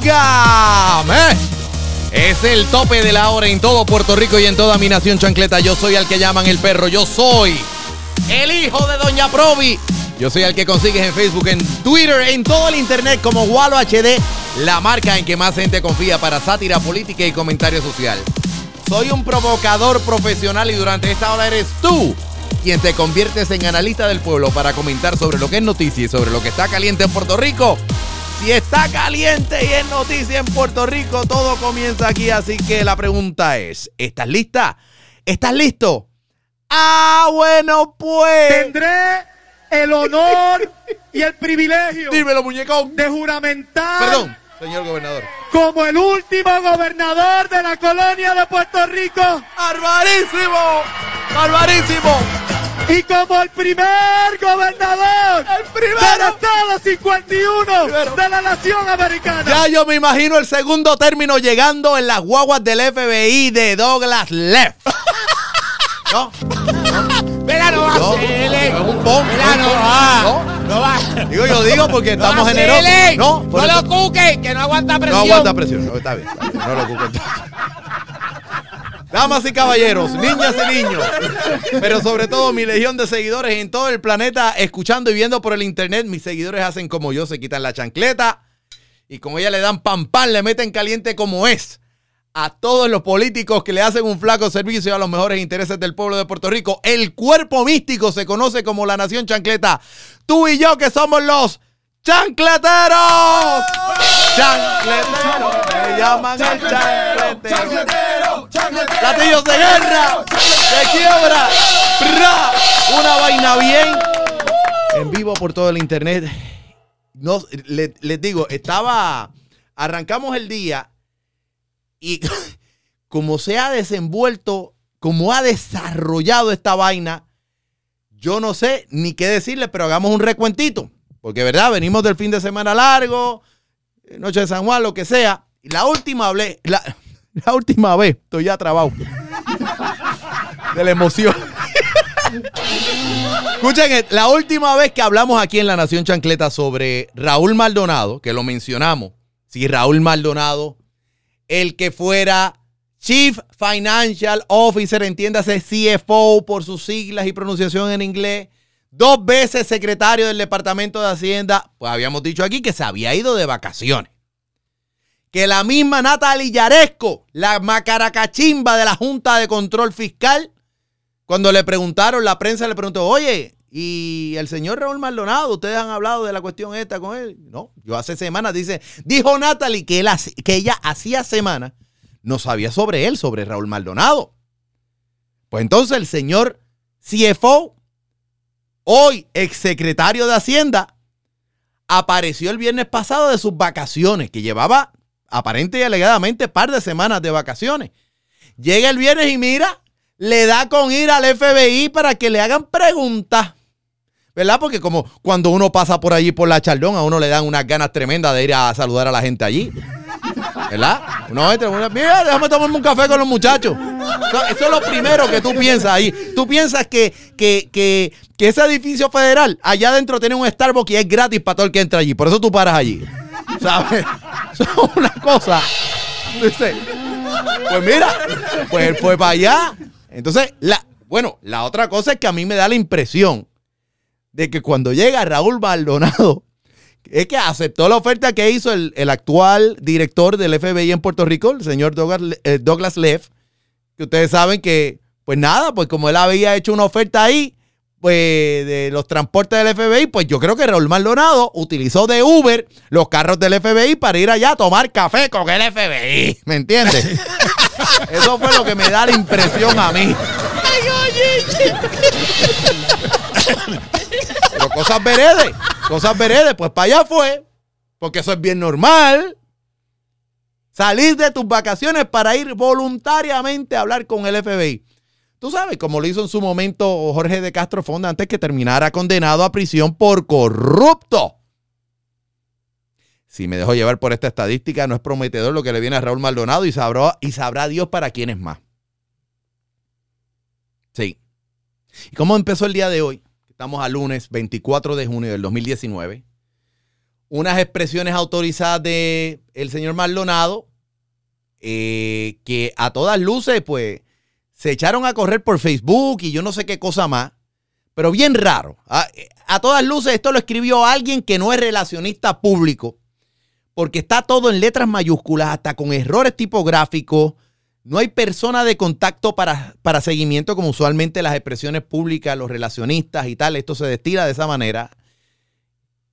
Oígame. Es el tope de la hora en todo Puerto Rico y en toda mi nación chancleta. Yo soy al que llaman el perro. Yo soy el hijo de Doña Provi. Yo soy el que consigues en Facebook, en Twitter, en todo el internet como Walo HD, la marca en que más gente confía para sátira política y comentario social. Soy un provocador profesional y durante esta hora eres tú quien te conviertes en analista del pueblo para comentar sobre lo que es noticia y sobre lo que está caliente en Puerto Rico. Si está caliente y es noticia en Puerto Rico, todo comienza aquí. Así que la pregunta es, ¿estás lista? ¿Estás listo? Ah, bueno, pues. Tendré el honor y el privilegio Dímelo, muñecón. de juramentar Perdón, señor gobernador. como el último gobernador de la colonia de Puerto Rico ¡Barbarísimo! ¡Barbarísimo! Y como el primer gobernador ¡El primero! del Estado 51 Primero. de la nación americana. Ya yo me imagino el segundo término llegando en las guaguas del FBI de Douglas Leff. ¿No? Mira, no va No, a ser es un pon. Mira, no va. No va. Digo, yo digo porque No estamos generosos. él. No, no lo cuque, que no aguanta No presión. aguanta presión. No, está bien. No lo ocupen. Damas y caballeros, niñas y niños, pero sobre todo mi legión de seguidores en todo el planeta, escuchando y viendo por el internet, mis seguidores hacen como yo, se quitan la chancleta y con ella le dan pan pan, le meten caliente como es a todos los políticos que le hacen un flaco servicio a los mejores intereses del pueblo de Puerto Rico. El cuerpo místico se conoce como la nación chancleta. Tú y yo que somos los chancleteros. Chancleteros, me llaman el chancletero. Platillos de guerra, de quiebra, una vaina bien. En vivo por todo el internet. No, le- les digo, estaba, arrancamos el día y como se ha desenvuelto, como ha desarrollado esta vaina, yo no sé ni qué decirle, pero hagamos un recuentito. Porque, ¿verdad? Venimos del fin de semana largo, noche de San Juan, lo que sea. La última la, la última vez, estoy ya trabado. De la emoción. Escuchen, eh, la última vez que hablamos aquí en La Nación Chancleta sobre Raúl Maldonado, que lo mencionamos, si Raúl Maldonado, el que fuera Chief Financial Officer, entiéndase CFO por sus siglas y pronunciación en inglés, dos veces secretario del Departamento de Hacienda, pues habíamos dicho aquí que se había ido de vacaciones. Que la misma Natalie Yaresco, la macaracachimba de la Junta de Control Fiscal, cuando le preguntaron, la prensa le preguntó, oye, ¿y el señor Raúl Maldonado, ustedes han hablado de la cuestión esta con él? No, yo hace semanas, dice, dijo Natalie que, que ella hacía semanas no sabía sobre él, sobre Raúl Maldonado. Pues entonces el señor CFO, hoy exsecretario de Hacienda, apareció el viernes pasado de sus vacaciones, que llevaba aparente y alegadamente par de semanas de vacaciones. Llega el viernes y mira, le da con ir al FBI para que le hagan preguntas. ¿Verdad? Porque como cuando uno pasa por allí por la Chaldón, a uno le dan unas ganas tremendas de ir a saludar a la gente allí. ¿Verdad? Uno entra, uno, mira, déjame tomarme un café con los muchachos. Eso, es lo primero que tú piensas ahí. Tú piensas que, que, que, que ese edificio federal, allá adentro tiene un Starbucks y es gratis para todo el que entra allí. Por eso tú paras allí. ¿Sabes? Es una cosa. Dice, pues mira, pues fue para allá. Entonces, la, bueno, la otra cosa es que a mí me da la impresión de que cuando llega Raúl Maldonado, es que aceptó la oferta que hizo el, el actual director del FBI en Puerto Rico, el señor Douglas, eh, Douglas Leff, que ustedes saben que, pues nada, pues como él había hecho una oferta ahí, pues de los transportes del FBI, pues yo creo que Raúl Maldonado utilizó de Uber los carros del FBI para ir allá a tomar café con el FBI, ¿me entiendes? Eso fue lo que me da la impresión a mí. Pero Cosas veredes, cosas veredes, pues para allá fue, porque eso es bien normal. Salir de tus vacaciones para ir voluntariamente a hablar con el FBI. Tú sabes, como lo hizo en su momento Jorge de Castro Fonda antes que terminara condenado a prisión por corrupto. Si me dejo llevar por esta estadística, no es prometedor lo que le viene a Raúl Maldonado y sabrá, y sabrá Dios para quién es más. Sí. ¿Y cómo empezó el día de hoy? Estamos a lunes 24 de junio del 2019. Unas expresiones autorizadas de el señor Maldonado eh, que a todas luces, pues, se echaron a correr por Facebook y yo no sé qué cosa más, pero bien raro. A, todas luces, esto lo escribió alguien que no es relacionista público, porque está todo en letras mayúsculas, hasta con errores tipográficos. No hay persona de contacto para, para seguimiento, como usualmente las expresiones públicas, los relacionistas y tal. Esto se destila de esa manera.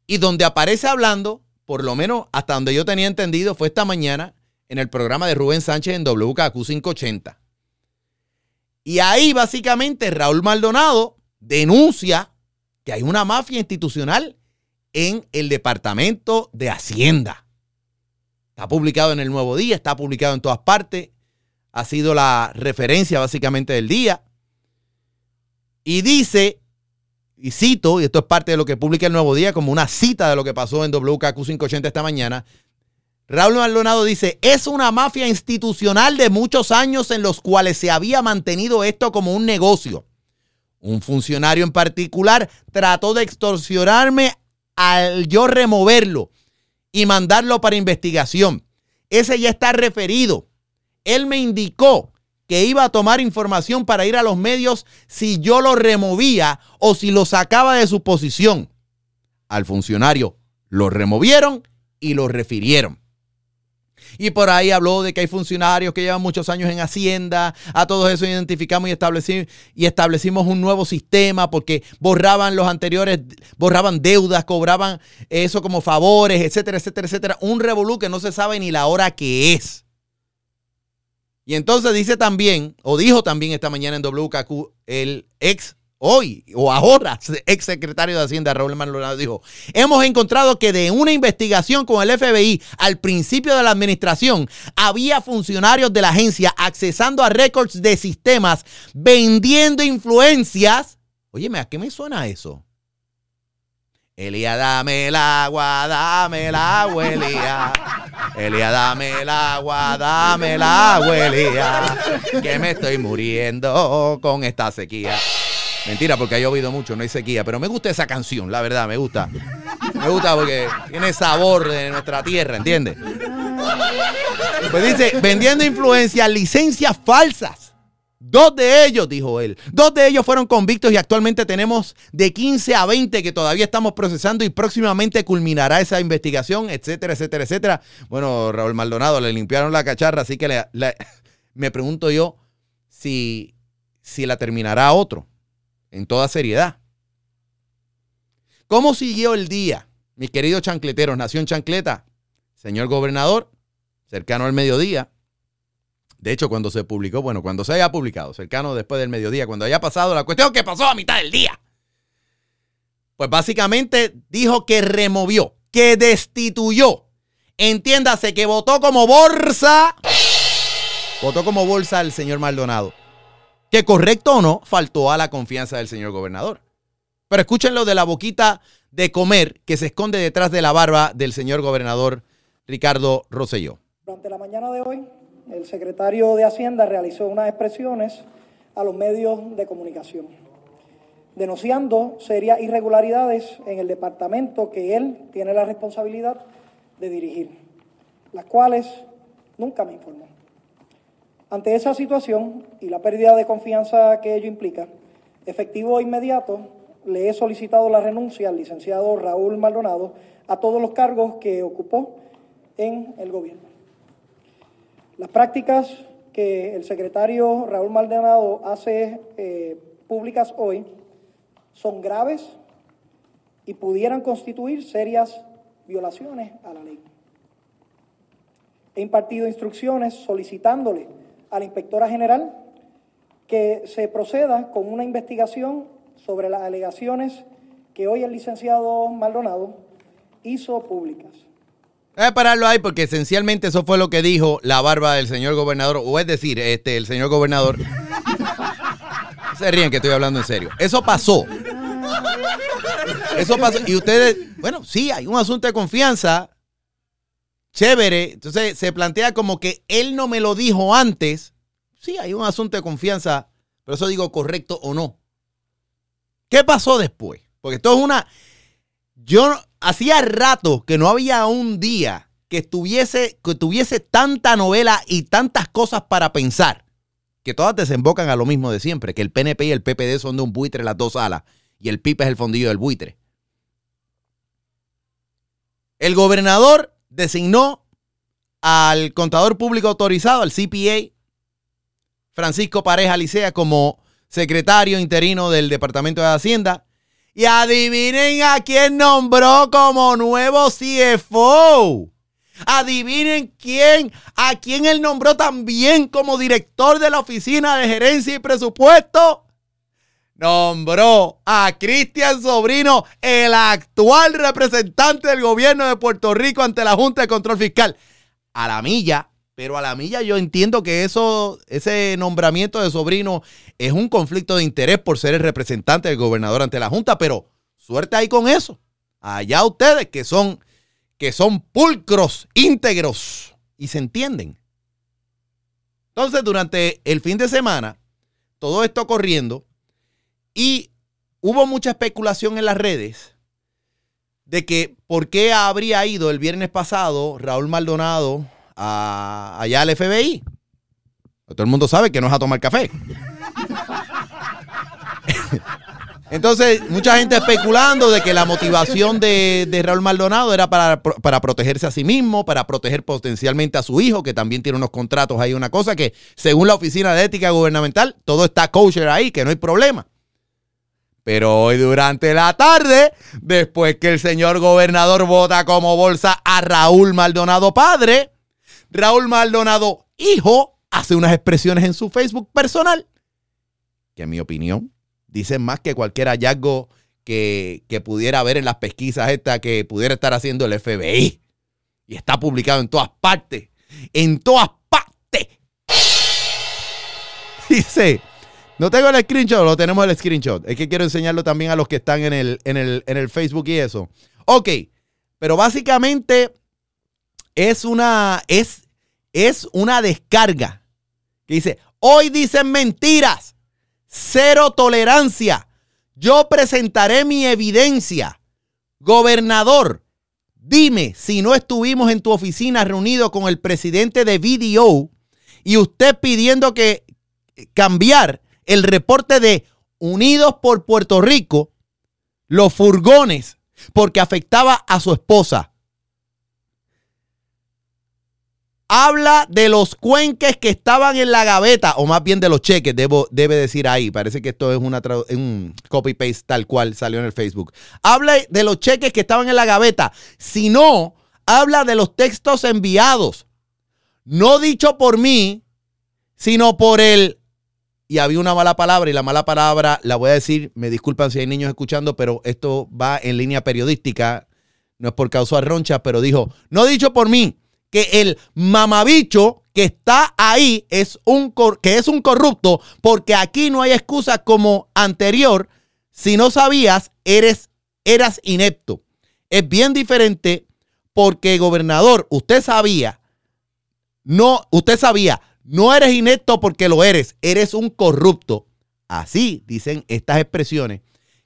Y donde aparece hablando, por lo menos hasta donde yo tenía entendido, fue esta mañana en el programa de Rubén Sánchez en WKQ 580. Y ahí básicamente Raúl Maldonado denuncia que hay una mafia institucional en el Departamento de Hacienda. Está publicado en el Nuevo Día, está publicado en todas partes. Ha sido la referencia básicamente del día. Y dice, y cito, y esto es parte de lo que publica el Nuevo Día como una cita de lo que pasó en WKQ 580 esta mañana, Raúl Maldonado dice, es una mafia institucional de muchos años en los cuales se había mantenido esto como un negocio. Un funcionario en particular trató de extorsionarme al yo removerlo y mandarlo para investigación. Ese ya está referido. Él me indicó que iba a tomar información para ir a los medios si yo lo removía o si lo sacaba de su posición. Al funcionario lo removieron y lo refirieron. Y por ahí habló de que hay funcionarios que llevan muchos años en Hacienda. A todos eso identificamos y establecimos, y establecimos un nuevo sistema porque borraban los anteriores, borraban deudas, cobraban eso como favores, etcétera, etcétera, etcétera. Un revolú que no se sabe ni la hora que es. Y entonces dice también, o dijo también esta mañana en WKQ, el ex hoy o ahora, ex secretario de Hacienda Raúl Maldonado dijo, hemos encontrado que de una investigación con el FBI al principio de la administración había funcionarios de la agencia accesando a récords de sistemas, vendiendo influencias. Óyeme, ¿a qué me suena eso? Elía, dame el agua, dame el agua, Elía. Dame el agua, dame el agua. Que me estoy muriendo con esta sequía. Mentira, porque ha llovido mucho, no hay sequía. Pero me gusta esa canción, la verdad, me gusta. Me gusta porque tiene sabor de nuestra tierra, ¿entiendes? Pues dice, vendiendo influencias, licencias falsas. Dos de ellos, dijo él, dos de ellos fueron convictos y actualmente tenemos de 15 a 20 que todavía estamos procesando y próximamente culminará esa investigación, etcétera, etcétera, etcétera. Bueno, Raúl Maldonado le limpiaron la cacharra, así que me pregunto yo si, si la terminará otro en toda seriedad. ¿Cómo siguió el día, mis queridos chancleteros? Nació en Chancleta, señor gobernador, cercano al mediodía. De hecho, cuando se publicó, bueno, cuando se haya publicado, cercano después del mediodía, cuando haya pasado la cuestión que pasó a mitad del día, pues básicamente dijo que removió, que destituyó. Entiéndase que votó como bolsa, votó como bolsa al señor Maldonado que correcto o no, faltó a la confianza del señor gobernador. Pero escúchenlo de la boquita de comer que se esconde detrás de la barba del señor gobernador Ricardo Rosselló. Durante la mañana de hoy, el secretario de Hacienda realizó unas expresiones a los medios de comunicación, denunciando serias irregularidades en el departamento que él tiene la responsabilidad de dirigir, las cuales nunca me informó. Ante esa situación y la pérdida de confianza que ello implica, efectivo e inmediato, le he solicitado la renuncia al licenciado Raúl Maldonado a todos los cargos que ocupó en el gobierno. Las prácticas que el secretario Raúl Maldonado hace eh, públicas hoy son graves y pudieran constituir serias violaciones a la ley. He impartido instrucciones solicitándole a la inspectora general que se proceda con una investigación sobre las alegaciones que hoy el licenciado Maldonado hizo públicas. Voy a pararlo ahí porque esencialmente eso fue lo que dijo la barba del señor gobernador, o es decir, este, el señor gobernador. Se ríen que estoy hablando en serio. Eso pasó. Eso pasó. Y ustedes, bueno, sí, hay un asunto de confianza. Chévere. Entonces se plantea como que él no me lo dijo antes. Sí, hay un asunto de confianza. Pero eso digo correcto o no. ¿Qué pasó después? Porque esto es una. Yo hacía rato que no había un día que que tuviese tanta novela y tantas cosas para pensar, que todas desembocan a lo mismo de siempre, que el PNP y el PPD son de un buitre las dos alas y el PIP es el fondillo del buitre. El gobernador designó al contador público autorizado, al CPA, Francisco Pareja Licea, como secretario interino del Departamento de Hacienda y adivinen a quién nombró como nuevo CFO. Adivinen quién, a quién él nombró también como director de la Oficina de Gerencia y Presupuesto. Nombró a Cristian Sobrino, el actual representante del gobierno de Puerto Rico ante la Junta de Control Fiscal. A la milla, pero a la milla yo entiendo que eso, ese nombramiento de Sobrino es un conflicto de interés por ser el representante del gobernador ante la Junta, pero suerte ahí con eso. Allá ustedes que son, que son pulcros, íntegros y se entienden. Entonces, durante el fin de semana, todo esto corriendo y hubo mucha especulación en las redes de que por qué habría ido el viernes pasado Raúl Maldonado a, allá al FBI. Todo el mundo sabe que no es a tomar café. Entonces, mucha gente especulando de que la motivación de, Raúl Maldonado era para, para, protegerse a sí mismo, para proteger potencialmente a su hijo, que también tiene unos contratos ahí, una cosa que según la Oficina de Ética Gubernamental, todo está kosher ahí, que no hay problema. Pero hoy durante la tarde, después que el señor gobernador vota como bolsa a Raúl Maldonado padre, Raúl Maldonado hijo hace unas expresiones en su Facebook personal que en mi opinión dicen más que cualquier hallazgo que, pudiera haber en las pesquisas estas que pudiera estar haciendo el FBI. Y está publicado en todas partes. En todas partes. Dice, no tengo el screenshot, lo tenemos el screenshot. Es que quiero enseñarlo también a los que están en el, en el, en el Facebook y eso. Ok, pero básicamente es una, es, es una descarga que dice, hoy dicen mentiras cero tolerancia. Yo presentaré mi evidencia. Gobernador, dime si no estuvimos en tu oficina reunidos con el presidente de VDO y usted pidiendo que cambiar el reporte de Unidos por Puerto Rico, los furgones, porque afectaba a su esposa. habla de los cuenques que estaban en la gaveta, o más bien de los cheques, debo, debe decir ahí. Parece que esto es una un copy-paste tal cual salió en el Facebook. Habla de los cheques que estaban en la gaveta. Si no, habla de los textos enviados. No dicho por mí, sino por él. Y había una mala palabra, y la mala palabra la voy a decir, me disculpan si hay niños escuchando, pero esto va en línea periodística, no es por causar roncha, pero dijo, no dicho por mí, que el mamabicho que está ahí es un, que es un corrupto, porque aquí no hay excusa como anterior. Si no sabías, eres, eras inepto. Es bien diferente porque, gobernador, usted sabía, no, usted sabía, no eres inepto porque lo eres, eres un corrupto. Así dicen estas expresiones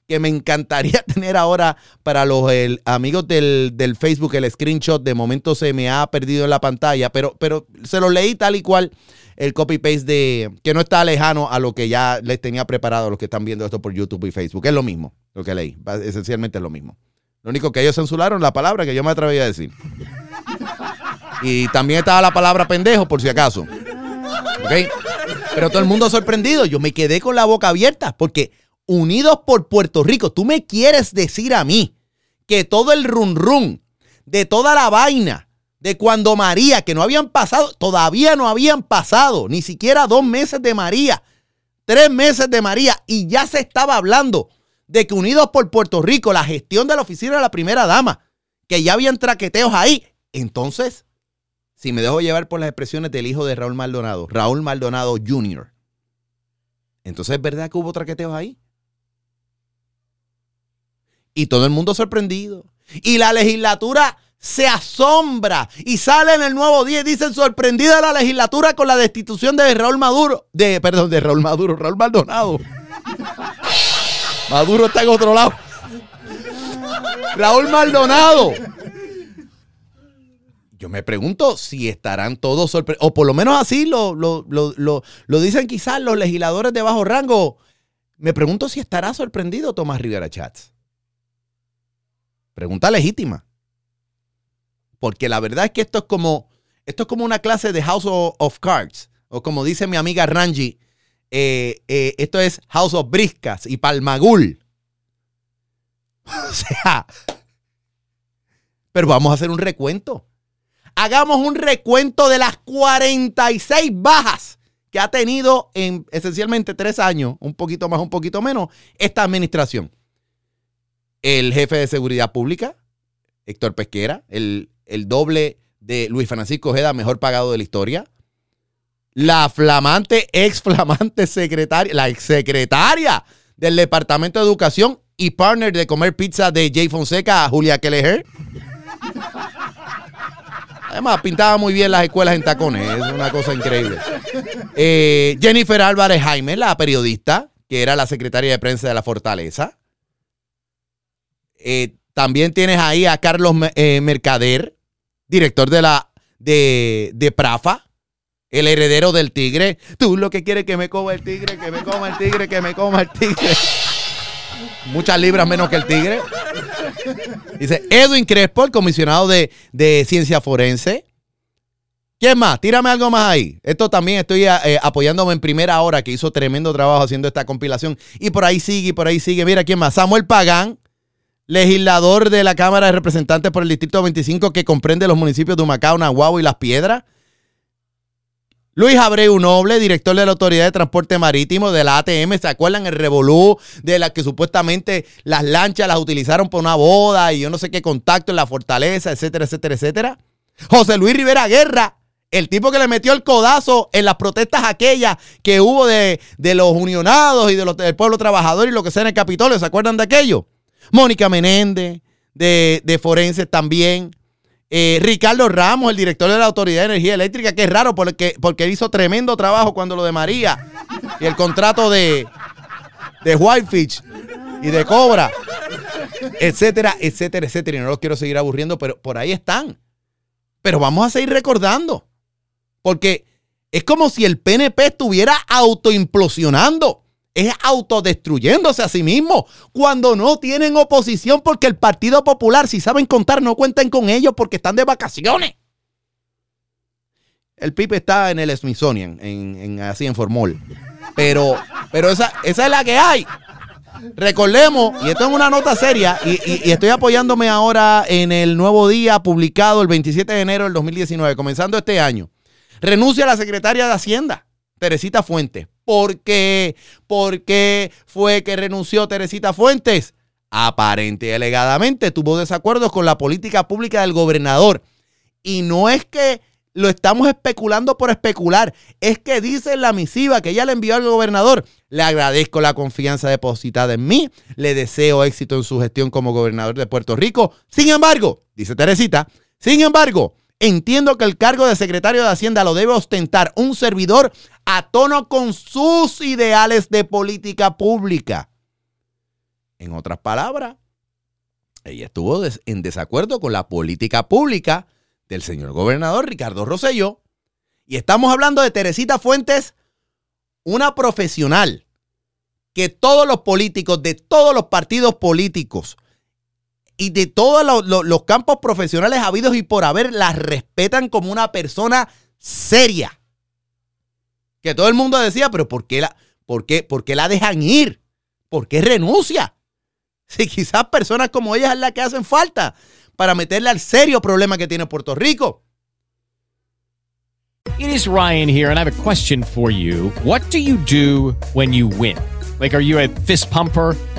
que me encantaría tener ahora para los amigos del, Facebook, el screenshot de momento se me ha perdido en la pantalla, pero, pero se lo leí tal y cual el copy-paste de que no está lejano a lo que ya les tenía preparado los que están viendo esto por YouTube y Facebook. Es lo mismo lo que leí, esencialmente es lo mismo. Lo único que ellos censuraron la palabra que yo me atreví a decir. Y también estaba la palabra pendejo, por si acaso. ¿Ok? Pero todo el mundo sorprendido. Yo me quedé con la boca abierta porque Unidos por Puerto Rico. Tú me quieres decir a mí que todo el run run de toda la vaina de cuando María, que no habían pasado, todavía no habían pasado ni siquiera dos meses de María, tres meses de María, y ya se estaba hablando de que Unidos por Puerto Rico, la gestión de la oficina de la primera dama, que ya habían traqueteos ahí, entonces, si me dejo llevar por las expresiones del hijo de Raúl Maldonado, Raúl Maldonado Jr., entonces es verdad que hubo traqueteos ahí. Y todo el mundo sorprendido. Y la legislatura se asombra y sale en el nuevo día y dicen sorprendida la legislatura con la destitución de Raúl Maduro, de, perdón, de Raúl Maduro, Raúl Maldonado. Maduro está en otro lado. Raúl Maldonado. Yo me pregunto si estarán todos sorprendidos, o por lo menos así lo, lo, lo, lo, dicen quizás los legisladores de bajo rango. Me pregunto si estará sorprendido Tomás Rivera Chats. Pregunta legítima. Porque la verdad es que esto es como, esto es como una clase de House of Cards. O como dice mi amiga Ranji, eh, eh, esto es House of Briscas y Palmagul. O sea, pero vamos a hacer un recuento. Hagamos un recuento de las 46 bajas que ha tenido en esencialmente tres años, un poquito más, un poquito menos, esta administración. El jefe de seguridad pública, Héctor Pesquera, el, el doble de Luis Francisco Ojeda, mejor pagado de la historia la flamante, ex flamante secretaria, la ex secretaria del Departamento de Educación y partner de comer pizza de Jay Fonseca, Julia Kelleher. Además, pintaba muy bien las escuelas en tacones, es una cosa increíble. Eh, Jennifer Álvarez Jaime, la periodista, que era la secretaria de prensa de la Fortaleza. Eh, también tienes ahí a Carlos eh, Mercader, director de la de, Prafa el heredero del tigre. Tú lo que quieres que me coma el tigre, que me coma el tigre, que me coma el tigre. Muchas libras menos que el tigre. Dice Edwin Crespo, el comisionado de, ciencia forense. ¿Quién más? Tírame algo más ahí. Esto también estoy eh, apoyándome en primera hora, que hizo tremendo trabajo haciendo esta compilación. Y por ahí sigue, por ahí sigue. Mira, ¿quién más? Samuel Pagán, legislador de la Cámara de Representantes por el Distrito 25, que comprende los municipios de Humacao, Nahuatl y Las Piedras. Luis Abreu Noble, director de la Autoridad de Transporte Marítimo de la ATM, ¿se acuerdan el revolú de la que supuestamente las lanchas las utilizaron por una boda y yo no sé qué contacto en la fortaleza, etcétera, etcétera, etcétera? José Luis Rivera Guerra, el tipo que le metió el codazo en las protestas aquellas que hubo de, los unionados y de los, del pueblo trabajador y lo que sea en el Capitolio, ¿se acuerdan de aquello? Mónica Menéndez, de, de Forenses también. Eh, Ricardo Ramos, el director de la Autoridad de Energía Eléctrica, que es raro porque, porque él hizo tremendo trabajo cuando lo de María y el contrato de, de Whitefish y de Cobra, etcétera, etcétera, etcétera. Y no los quiero seguir aburriendo, pero por ahí están. Pero vamos a seguir recordando. Porque es como si el PNP estuviera autoimplosionando es autodestruyéndose a sí mismo cuando no tienen oposición porque el Partido Popular, si saben contar, no cuenten con ellos porque están de vacaciones. El PIB está en el Smithsonian, en, así en Formol. Pero, pero esa, esa es la que hay. Recordemos, y esto es una nota seria, y, y, estoy apoyándome ahora en el nuevo día publicado el 27 de enero del 2019, comenzando este año. Renuncia a la secretaria de Hacienda, Teresita Fuentes. ¿Por qué? ¿Por qué fue que renunció Teresita Fuentes? Aparente y alegadamente tuvo desacuerdos con la política pública del gobernador. Y no es que lo estamos especulando por especular, es que dice la misiva que ella le envió al gobernador. Le agradezco la confianza depositada en mí, le deseo éxito en su gestión como gobernador de Puerto Rico. Sin embargo, dice Teresita, sin embargo, entiendo que el cargo de secretario de Hacienda lo debe ostentar un servidor a tono con sus ideales de política pública. En otras palabras, ella estuvo en desacuerdo con la política pública del señor gobernador Ricardo Rosselló. Y estamos hablando de Teresita Fuentes, una profesional que todos los políticos de todos los partidos políticos y de todos los, los campos profesionales habidos y por haber la respetan como una persona seria que todo el mundo decía, pero ¿por qué la, por qué, por qué la dejan ir? ¿Por qué renuncia? Si quizás personas como ella es la que hacen falta para meterle al serio problema que tiene Puerto Rico. It is Ryan here and I have a question for you. What do you do when you win? Like, are you a fist pumper?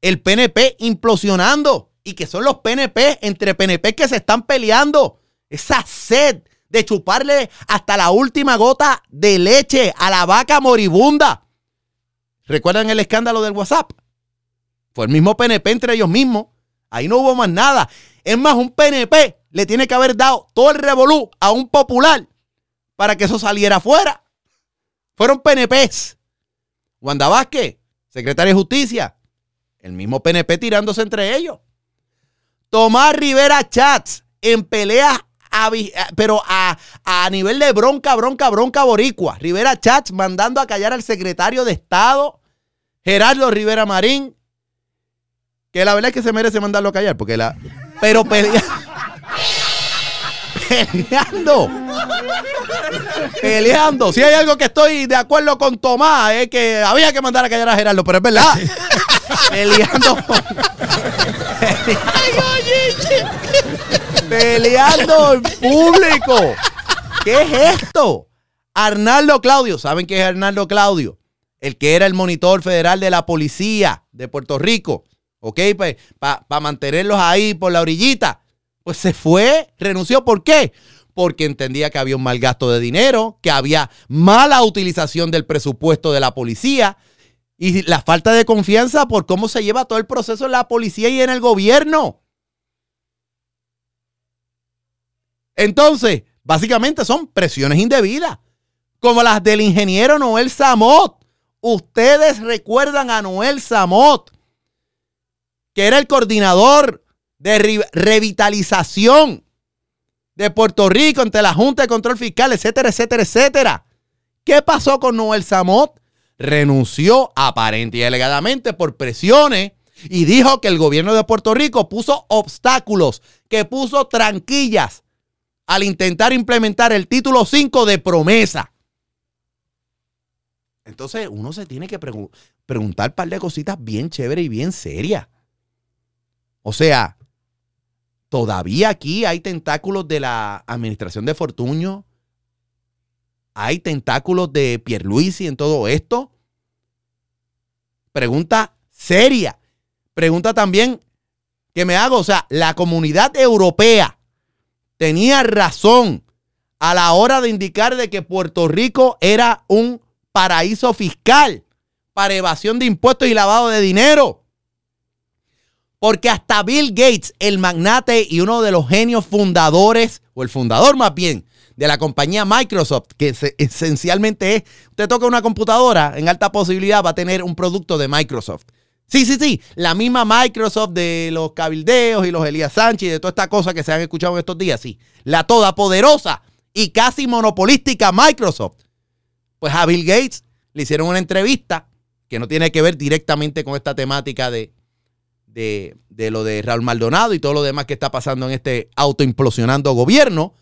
el PNP implosionando y que son los PNP entre PNP que se están peleando, esa sed de chuparle hasta la última gota de leche a la vaca moribunda. ¿Recuerdan el escándalo del WhatsApp? Fue el mismo PNP entre ellos mismos. Ahí no hubo más nada. Es más, un PNP le tiene que haber dado todo el revolú a un popular para que eso saliera afuera. Fueron PNPs. Wanda Vázquez, secretaria de Justicia, el mismo PNP tirándose entre ellos. Tomás Rivera Chats en pelea, a a- pero a, a nivel de bronca, bronca, bronca boricua. Rivera Chats mandando a callar al secretario de Estado, Gerardo Rivera Marín, que la verdad es que se merece mandarlo a callar, porque la... Pero pelea... peleando. Peleando. Si hay algo que estoy de acuerdo con Tomás, es que había que mandar a callar a Gerardo, pero es verdad. Peleando. peleando en público. ¿Qué es esto? Arnaldo Claudio. ¿Saben qué es Arnaldo Claudio? El que era el monitor federal de la policía de Puerto Rico. ¿Ok? Pues para mantenerlos ahí por la orillita. Pues se fue, renunció. ¿Por qué? Porque entendía que había un mal gasto de dinero, que había mala utilización del presupuesto de la policía y la falta de confianza por cómo se lleva todo el proceso en la policía y en el gobierno. Entonces, básicamente son presiones indebidas, como las del ingeniero Noel Samot. Ustedes recuerdan a Noel Samot, que era el coordinador de re- revitalización de Puerto Rico ante la Junta de Control Fiscal, etcétera, etcétera, etcétera. ¿Qué pasó con Noel Samot? Renunció aparente y alegadamente por presiones y dijo que el gobierno de Puerto Rico puso obstáculos, que puso tranquillas al intentar implementar el título 5 de promesa. Entonces uno se tiene que pregu- preguntar un par de cositas bien chéveres y bien serias. O sea, todavía aquí hay tentáculos de la administración de Fortuño. Hay tentáculos de Pierluisi en todo esto. Pregunta seria. Pregunta también que me hago. O sea, la comunidad europea tenía razón a la hora de indicar de que Puerto Rico era un paraíso fiscal para evasión de impuestos y lavado de dinero. Porque hasta Bill Gates, el magnate y uno de los genios fundadores, o el fundador más bien, de la compañía Microsoft, que se- esencialmente es, usted toca una computadora, en alta posibilidad va a tener un producto de Microsoft. Sí, sí, sí, la misma Microsoft de los cabildeos y los Elías Sánchez y de toda esta cosa que se han escuchado en estos días, sí. La todopoderosa y casi monopolística Microsoft. Pues a Bill Gates le hicieron una entrevista que no tiene que ver directamente con esta temática de, de, de lo de Raúl Maldonado y todo lo demás que está pasando en este autoimplosionando gobierno.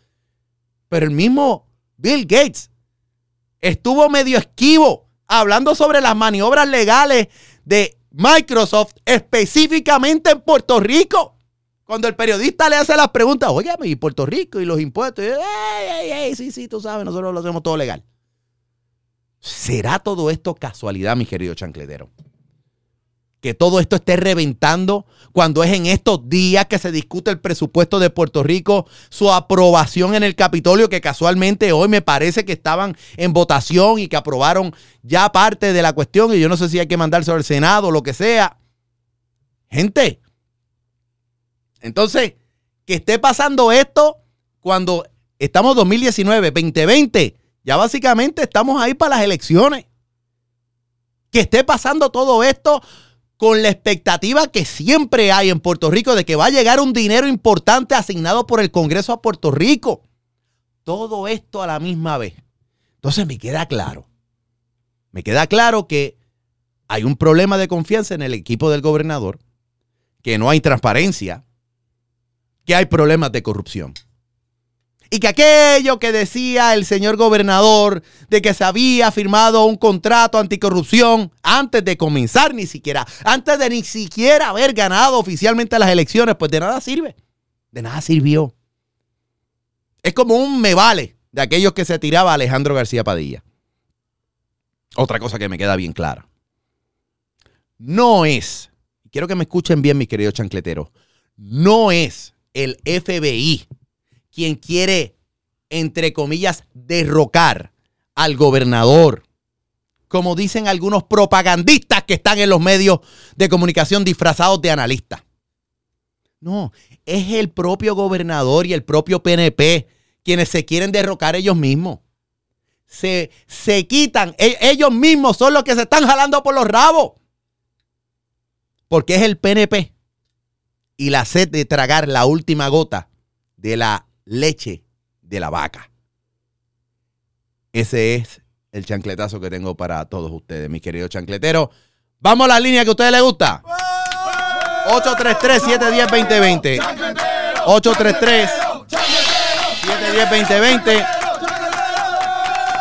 Pero el mismo Bill Gates estuvo medio esquivo hablando sobre las maniobras legales de Microsoft específicamente en Puerto Rico. Cuando el periodista le hace las preguntas, oye, y Puerto Rico y los impuestos, y, "Ey, ey, ey, sí, sí, tú sabes, nosotros lo hacemos todo legal. ¿Será todo esto casualidad, mi querido chancletero? Que todo esto esté reventando cuando es en estos días que se discute el presupuesto de Puerto Rico, su aprobación en el Capitolio, que casualmente hoy me parece que estaban en votación y que aprobaron ya parte de la cuestión, y yo no sé si hay que mandárselo al Senado o lo que sea. Gente, Entonces, que esté pasando esto cuando estamos 2019, 2020, ya básicamente estamos ahí para las elecciones. Que esté pasando todo esto con la expectativa que siempre hay en Puerto Rico de que va a llegar un dinero importante asignado por el Congreso a Puerto Rico. Todo esto a la misma vez. Entonces me queda claro. Me queda claro que hay un problema de confianza en el equipo del gobernador, que no hay transparencia, que hay problemas de corrupción. Y que aquello que decía el señor gobernador de que se había firmado un contrato anticorrupción antes de comenzar ni siquiera, antes de ni siquiera haber ganado oficialmente las elecciones, pues de nada sirve. De nada sirvió. Es como un me vale de aquellos que se tiraba Alejandro García Padilla. Otra cosa que me queda bien clara. No es, quiero que me escuchen bien, mis queridos chancleteros, no es el FBI quien quiere, entre comillas, derrocar al gobernador, como dicen algunos propagandistas que están en los medios de comunicación disfrazados de analistas. No, es el propio gobernador y el propio PNP quienes se quieren derrocar ellos mismos. Se, se quitan, e- ellos mismos son los que se están jalando por los rabos. Porque es el PNP y la sed de tragar la última gota de la leche de la vaca. Ese es el chancletazo que tengo para todos ustedes, mis queridos chancleteros. Vamos a la línea que a ustedes les gusta. 833-710-2020. 833-710-2020.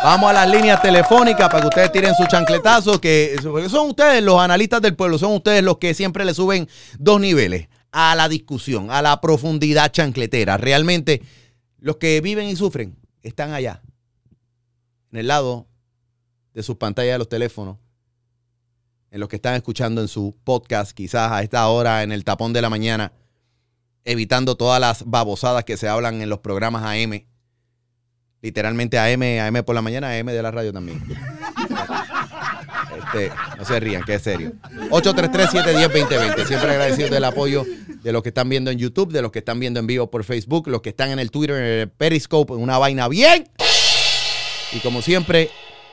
Vamos a las líneas telefónicas para que ustedes tiren su chancletazo, que son ustedes los analistas del pueblo, son ustedes los que siempre le suben dos niveles a la discusión, a la profundidad chancletera. Realmente, los que viven y sufren están allá, en el lado de sus pantallas de los teléfonos, en los que están escuchando en su podcast, quizás a esta hora, en el tapón de la mañana, evitando todas las babosadas que se hablan en los programas AM. Literalmente AM, AM por la mañana, AM de la radio también. No se rían, que es serio. 833-710-2020. Siempre agradecido del apoyo de los que están viendo en YouTube, de los que están viendo en vivo por Facebook, los que están en el Twitter, en el Periscope, una vaina bien. Y como siempre,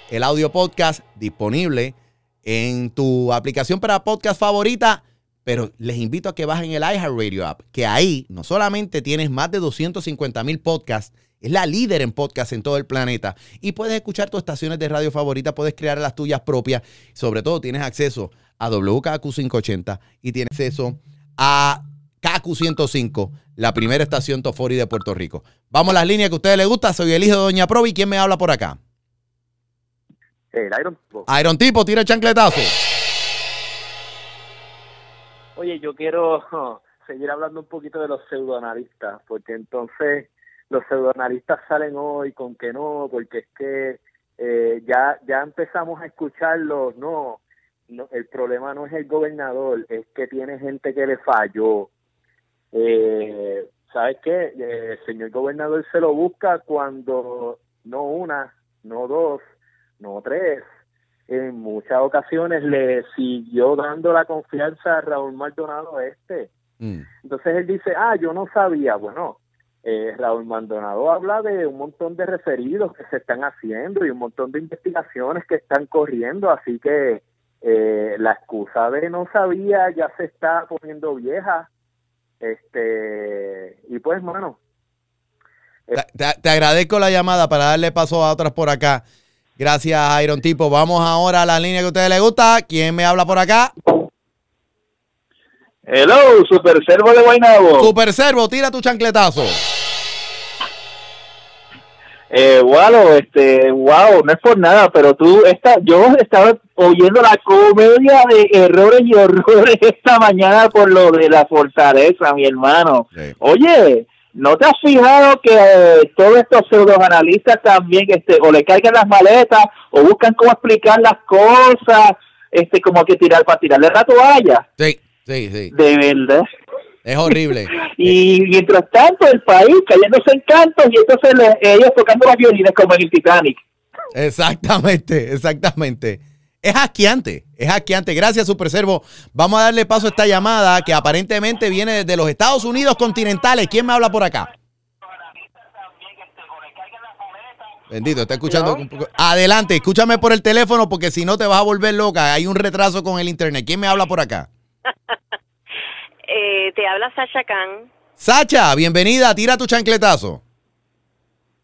el audio podcast disponible en tu aplicación para podcast favorita. Pero les invito a que bajen el iHeartRadio app, que ahí no solamente tienes más de 250 mil podcasts, es la líder en podcast en todo el planeta. Y puedes escuchar tus estaciones de radio favoritas, puedes crear las tuyas propias. Sobre todo tienes acceso a WKQ 580 y tienes acceso a KQ105, la primera estación Tofori de Puerto Rico. Vamos a las líneas que a ustedes les gusta. Soy el hijo de Doña Provi. ¿Quién me habla por acá? El Iron Tipo. Iron Tipo, tira el chancletazo. Oye, yo quiero seguir hablando un poquito de los pseudoanalistas, porque entonces los pseudoanalistas salen hoy con que no, porque es que eh, ya ya empezamos a escucharlos, no, no, el problema no es el gobernador, es que tiene gente que le falló. Eh, ¿Sabes qué? Eh, el señor gobernador se lo busca cuando no una, no dos, no tres, en muchas ocasiones le siguió dando la confianza a Raúl Maldonado este. Mm. Entonces él dice, ah, yo no sabía. Bueno, eh, Raúl Maldonado habla de un montón de referidos que se están haciendo y un montón de investigaciones que están corriendo, así que eh, la excusa de no sabía ya se está poniendo vieja. Este, y pues, bueno, Te, te- te agradezco la llamada para darle paso a otras por acá. Gracias, Iron Tipo. Vamos ahora a la línea que a ustedes les gusta. ¿Quién me habla por acá? Hello, Super Servo de Guaynabo. Super Servo, tira tu chancletazo. Eh, Walo, este, wow, no es por nada, pero tú, esta, yo estaba oyendo la comedia de errores y horrores esta mañana por lo de la fortaleza, mi hermano. Oye, ¿no te has fijado que eh, todos estos pseudoanalistas también, este, o le cargan las maletas, o buscan cómo explicar las cosas, este, como que tirar para tirarle la toalla? Sí, sí, sí. De verdad. Es horrible. Y mientras tanto, el país cayéndose en cantos y entonces ellos tocando las violines como en el Titanic. Exactamente, exactamente. Es asqueante, es asqueante. Gracias, Super Servo. Vamos a darle paso a esta llamada que aparentemente viene desde los Estados Unidos continentales. ¿Quién me habla por acá? Bendito, está escuchando. un poco- Adelante, escúchame por el teléfono porque si no te vas a volver loca. Hay un retraso con el internet. ¿Quién me habla por acá? Eh, te habla Sasha Khan. Sacha, bienvenida. Tira tu chancletazo.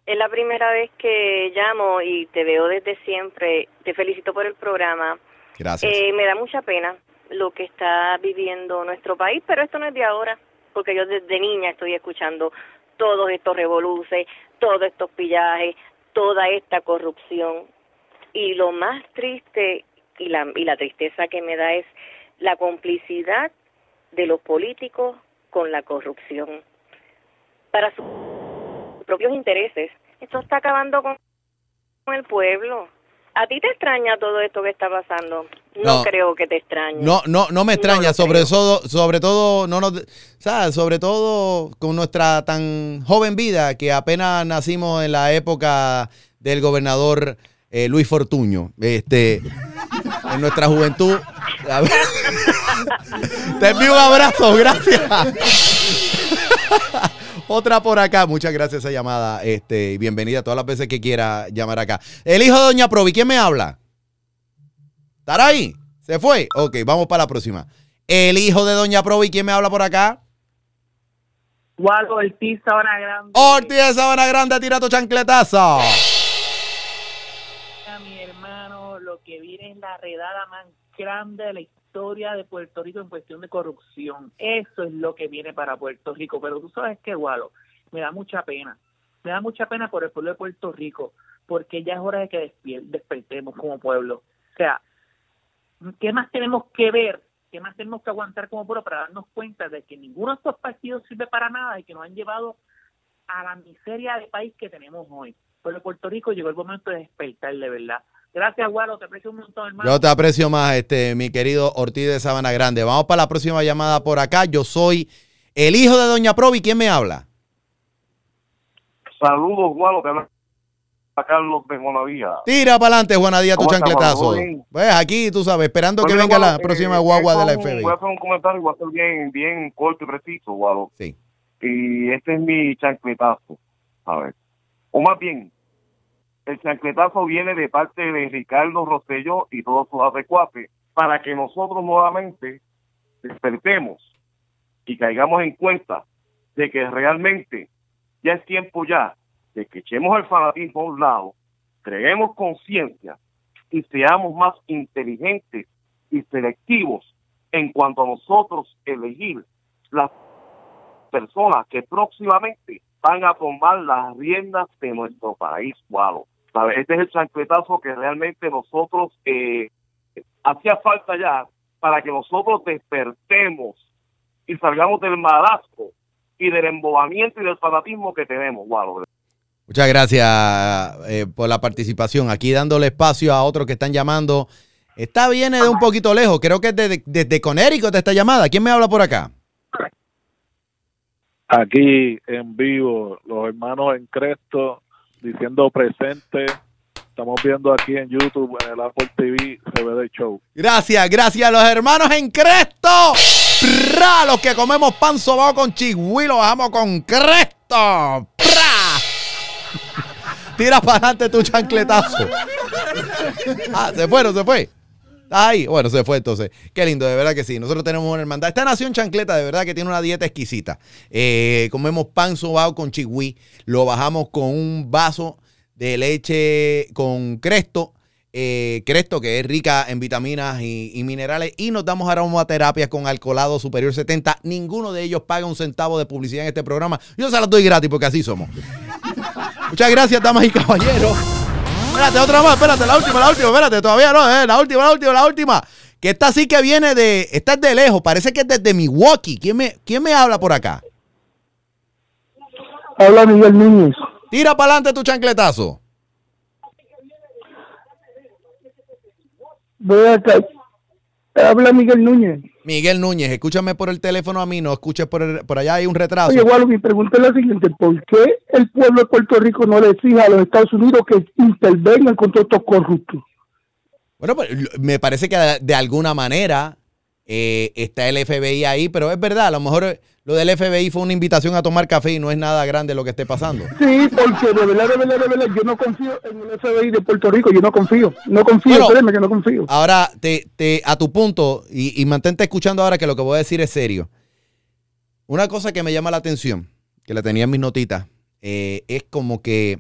Es la primera vez que llamo y te veo desde siempre. Te felicito por el programa. Gracias. Eh, me da mucha pena lo que está viviendo nuestro país, pero esto no es de ahora, porque yo desde niña estoy escuchando todos estos revoluces, todos estos pillajes, toda esta corrupción. Y lo más triste y la, y la tristeza que me da es la complicidad de los políticos con la corrupción. Para sus propios intereses. Esto está acabando con el pueblo. ¿A ti te extraña todo esto que está pasando? No, No. creo que te extrañe. No, no, no me extraña, sobre todo, sobre todo, no nos, ¿sabes? sobre todo con nuestra tan joven vida que apenas nacimos en la época del gobernador eh, Luis Fortuño, este, en nuestra juventud. A. Te envío un abrazo, gracias. Otra por acá, muchas gracias esa llamada, este, y bienvenida todas las veces que quiera llamar acá. El hijo de Doña Provi, ¿quién me habla? ¿Estará ahí? ¿Se fue? Ok, vamos para la próxima. El hijo de Doña Provi, ¿quién me habla por acá? Waldo Ortiz, Sabana Grande. Ortiz Sabana Grande, tira tu chancletazo. Mi hermano, lo que viene es la redada más grande de la historia de Puerto Rico en cuestión de corrupción. Eso es lo que viene para Puerto Rico. Pero tú sabes que, Walo, me da mucha pena. Me da mucha pena por el pueblo de Puerto Rico, porque ya es hora de que despertemos como pueblo. O sea, ¿qué más tenemos que ver? ¿Qué más tenemos que aguantar como pueblo para darnos cuenta de que ninguno de estos partidos sirve para nada y que nos han llevado a la miseria de país que tenemos hoy? Pero Puerto Rico llegó el momento de despertar, de verdad. Gracias, Gualo, te aprecio un montón, hermano. Yo te aprecio más, este, mi querido Ortiz de Sabana Grande. Vamos para la próxima llamada por acá. Yo soy el hijo de Doña Provi. ¿Quién me habla? Saludos, Gualo, te habla Carlos de Juanavía. Tira para adelante, Juanadía, tu chancletazo. Pues aquí, tú sabes, esperando que venga la próxima eh, guagua de la esto es un- FB. Voy a hacer un comentario y voy a ser bien, bien corto y preciso, Gualo. Sí. Y este es mi chancletazo. A ver. O más bien, el chancletazo viene de parte de Ricardo Rosselló y todos sus adecuates para que nosotros nuevamente despertemos y caigamos en cuenta de que realmente ya es tiempo ya de que echemos el fanatismo a un lado, creemos conciencia y seamos más inteligentes y selectivos en cuanto a nosotros elegir las personas que próximamente van a tomar las riendas de nuestro país, Gualo. Este es el chancletazo que realmente nosotros eh, hacía falta ya para que nosotros despertemos y salgamos del marasco y del embobamiento y del fanatismo que tenemos. Muchas gracias eh, por la participación. Aquí dándole espacio a otros que están llamando. Esta viene de un poquito lejos. Creo que es desde, desde Conérico esta llamada. ¿Quién me habla por acá? aquí en vivo, los hermanos en Cresto diciendo presente. Estamos viendo aquí en YouTube, en el Apple TV, CBD Show. Gracias, gracias a los hermanos en Cresto. Los que comemos pan sobao con chigüí lo bajamos con Cresto. Tira para adelante tu chancletazo. Ah, se fue, no se fue. ¿Está ahí? Bueno, se fue entonces. Qué lindo, de verdad que sí. Nosotros tenemos una hermandad. Esta nación chancleta, de verdad que tiene una dieta exquisita. Eh, comemos pan sobao con chigüí. Lo bajamos con un vaso de leche con cresto. eh, cresto, que es rica en vitaminas y, y minerales. Y nos damos aromaterapias con alcoholado superior 70. Ninguno de ellos paga un centavo de publicidad en este programa. Yo se las doy gratis porque así somos. Muchas gracias, damas y caballeros. Espérate, otra más, espérate, la última, la última, espérate, todavía no, eh, la última, la última, la última. Que esta sí que viene de, esta es de lejos, parece que es desde Milwaukee. ¿Quién me, quién me habla por acá? Habla Miguel Núñez. Tira para adelante tu chancletazo. Voy acá. Habla Miguel Núñez. Miguel Núñez, escúchame por el teléfono a mí, no escuches por, el- por allá, hay un retraso. Oye, Gualo, mi pregunta es la siguiente. ¿Por qué el pueblo de Puerto Rico no le exige a los Estados Unidos que intervengan contra estos corruptos? Bueno, pues me parece que de alguna manera eh, está el FBI ahí, pero es verdad, a lo mejor eh, lo del FBI fue una invitación a tomar café y no es nada grande lo que esté pasando. Sí, porque de verdad, de verdad, de verdad, yo no confío en el FBI de Puerto Rico, yo no confío, no confío, Bueno, créeme que no confío. Ahora, te, te- a tu punto, y, y mantente escuchando ahora que lo que voy a decir es serio. Una cosa que me llama la atención, que la tenía en mis notitas, eh, es como que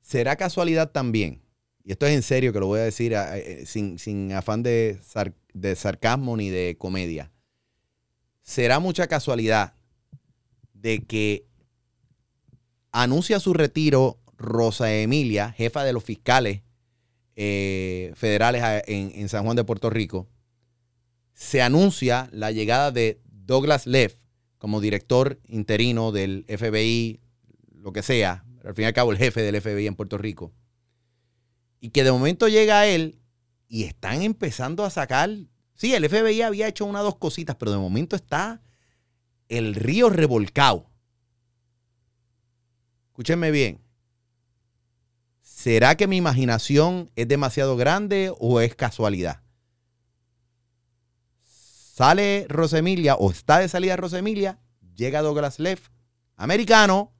será casualidad también, y esto es en serio que lo voy a decir a- eh, sin, sin afán de, de sarcasmo ni de comedia, será mucha casualidad de que anuncia su retiro Rosa Emilia, jefa de los fiscales eh, federales en, en San Juan de Puerto Rico, se anuncia la llegada de Douglas Leff como director interino del FBI, lo que sea, al fin y al cabo el jefe del FBI en Puerto Rico, y que de momento llega él y están empezando a sacar, sí, el FBI había hecho una o dos cositas, pero de momento está el río revolcado. Escúchenme bien. ¿Será que mi imaginación es demasiado grande o es casualidad? Sale Rosemilia o está de salida Rosemilia, llega Douglas Leff, americano,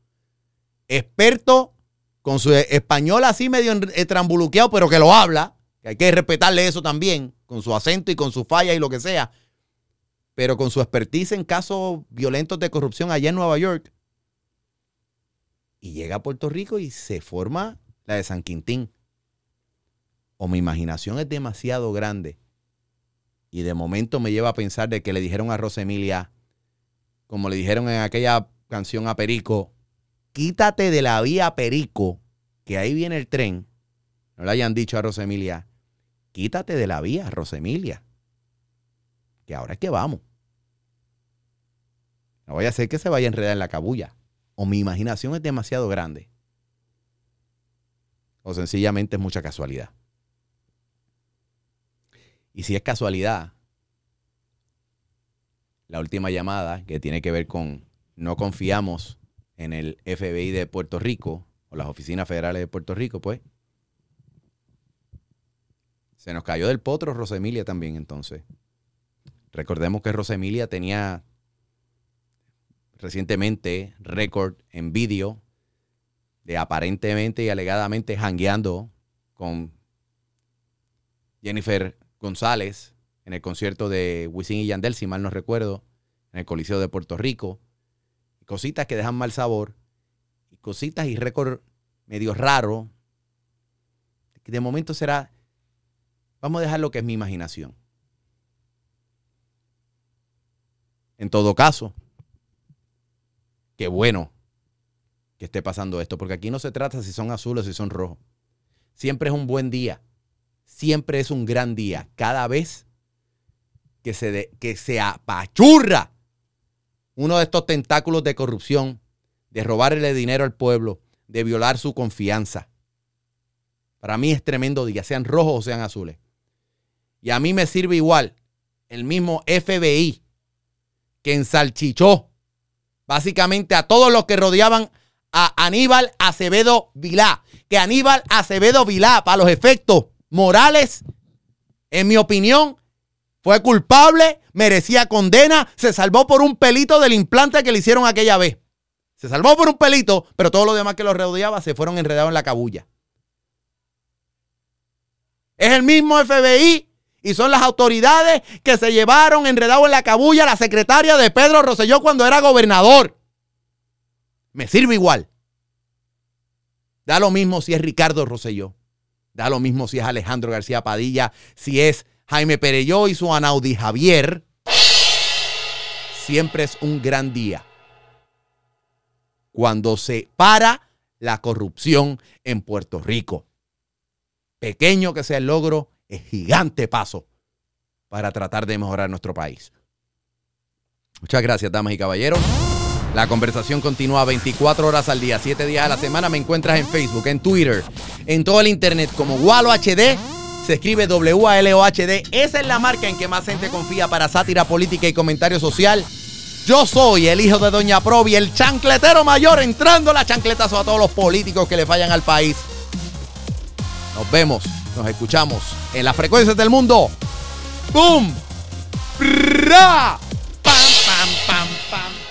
experto, con su español así medio eh, trambuluqueado, pero que lo habla, que hay que respetarle eso también, con su acento y con su falla y lo que sea, pero con su expertise en casos violentos de corrupción allá en Nueva York. Y llega a Puerto Rico y se forma la de San Quintín. O mi imaginación es demasiado grande. Y de momento me lleva a pensar de que le dijeron a Rosemilia, como le dijeron en aquella canción a Perico, quítate de la vía Perico, que ahí viene el tren. No le hayan dicho a Rosemilia, quítate de la vía, Rosemilia. Que ahora es que vamos. No vaya a ser que se vaya a enredar en la cabulla. O mi imaginación es demasiado grande. O sencillamente es mucha casualidad. Y si es casualidad, la última llamada que tiene que ver con no confiamos en el FBI de Puerto Rico o las oficinas federales de Puerto Rico, pues se nos cayó del potro Rosemilia también entonces. Recordemos que Rosemilia tenía recientemente récord en vídeo de aparentemente y alegadamente jangueando con Jennifer González en el concierto de Wisin y Yandel, si mal no recuerdo, en el Coliseo de Puerto Rico. Cositas que dejan mal sabor. Y cositas y récord medio raro. Que de momento será. Vamos a dejar lo que es mi imaginación. En todo caso, qué bueno que esté pasando esto, porque aquí no se trata si son azules o si son rojos. Siempre es un buen día. Siempre es un gran día. Cada vez que se, de- que se apachurra uno de estos tentáculos de corrupción, de robarle dinero al pueblo, de violar su confianza. Para mí es tremendo día, sean rojos o sean azules. Y a mí me sirve igual el mismo FBI que ensalchichó básicamente a todos los que rodeaban a Aníbal Acevedo Vilá. Que Aníbal Acevedo Vilá, para los efectos morales, en mi opinión, fue culpable, merecía condena, se salvó por un pelito del implante que le hicieron aquella vez. Se salvó por un pelito, pero todos los demás que lo rodeaba se fueron enredados en la cabulla. Es el mismo FBI y son las autoridades que se llevaron enredado en la cabulla a la secretaria de Pedro Rosselló cuando era gobernador. Me sirve igual. Da lo mismo si es Ricardo Rosselló. Da lo mismo si es Alejandro García Padilla, si es Jaime Pereyó y su Anaudi Javier. Siempre es un gran día cuando se para la corrupción en Puerto Rico. Pequeño que sea el logro, es gigante paso para tratar de mejorar nuestro país. Muchas gracias, damas y caballeros. La conversación continúa 24 horas al día, 7 días a la semana. Me encuentras en Facebook, en Twitter, en todo el internet como Walo HD. Se escribe W-A-L-O-H-D. Esa es la marca en que más gente confía para sátira política y comentario social. Yo soy el hijo de Doña Provi, el chancletero mayor, entrando la chancletazo a todos los políticos que le fallan al país. Nos vemos, nos escuchamos en las frecuencias del mundo. ¡Boom! ¡Bra! ¡Pam, pam, pam!